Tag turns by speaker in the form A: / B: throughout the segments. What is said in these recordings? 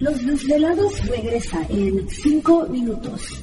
A: Los desvelados regresa en 5 minutos.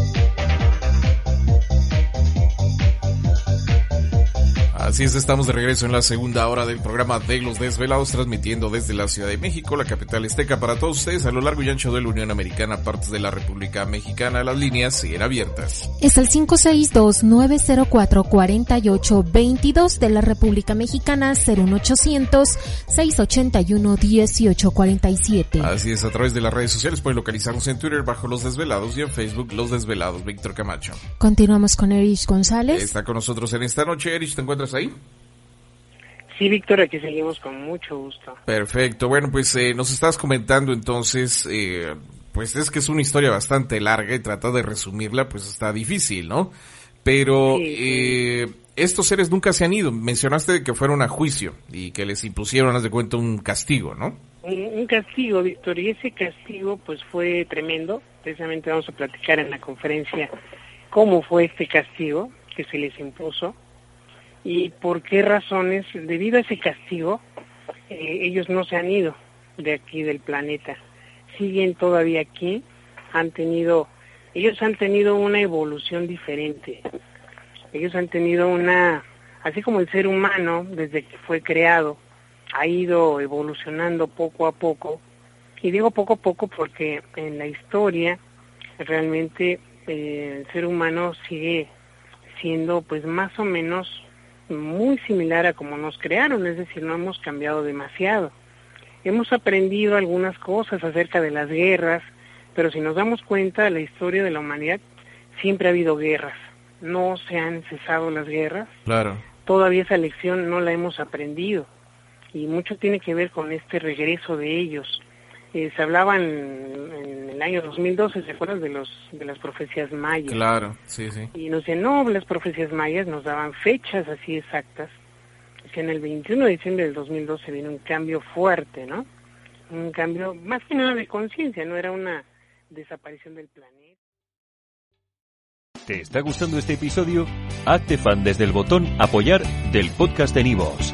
B: Así es, estamos de regreso en la segunda hora del programa de Los Desvelados, transmitiendo desde la Ciudad de México, la capital esteca, para todos ustedes a lo largo y ancho de la Unión Americana, partes de la República Mexicana. Las líneas siguen abiertas.
C: Es el 562-904-4822 de la República Mexicana, 01800-681-1847.
B: Así es, a través de las redes sociales pueden localizarnos en Twitter bajo Los Desvelados y en Facebook Los Desvelados, Víctor Camacho.
C: Continuamos con Erich González.
B: Está con nosotros en esta noche. Erich, ¿te encuentras ahí?
D: Sí, Víctor, aquí seguimos con mucho gusto.
B: Perfecto. Bueno, pues eh, nos estás comentando entonces, eh, pues es que es una historia bastante larga y tratar de resumirla, pues está difícil, ¿no? Pero
D: Sí, sí.
B: eh, estos seres nunca se han ido. Mencionaste que fueron a juicio y que les impusieron, haz de cuenta, un castigo, ¿no?
D: Un, un castigo, Víctor, y ese castigo pues fue tremendo. Precisamente vamos a platicar en la conferencia cómo fue este castigo que se les impuso y por qué razones, debido a ese castigo, eh, ellos no se han ido de aquí del planeta. Siguen todavía aquí, han tenido, ellos han tenido una evolución diferente. Ellos han tenido una, así como el ser humano, desde que fue creado, ha ido evolucionando poco a poco. Y digo poco a poco porque en la historia realmente eh, el ser humano sigue siendo pues más o menos muy similar a como nos crearon, es decir, no hemos cambiado demasiado. Hemos aprendido algunas cosas acerca de las guerras, pero si nos damos cuenta, la historia de la humanidad siempre ha habido guerras. No se han cesado las guerras,
B: Claro.
D: todavía esa lección no la hemos aprendido y mucho tiene que ver con este regreso de ellos. Eh, se hablaban en el año 2012, ¿se acuerdan de los de las profecías mayas?
B: Claro, sí, sí.
D: Y nos decían, no, las profecías mayas nos daban fechas así exactas. Que en el 21 de diciembre del 2012 viene un cambio fuerte, ¿no? Un cambio más que nada de conciencia, no era una desaparición del planeta.
E: ¿Te está gustando este episodio? Hazte fan desde el botón Apoyar del podcast de Nivos.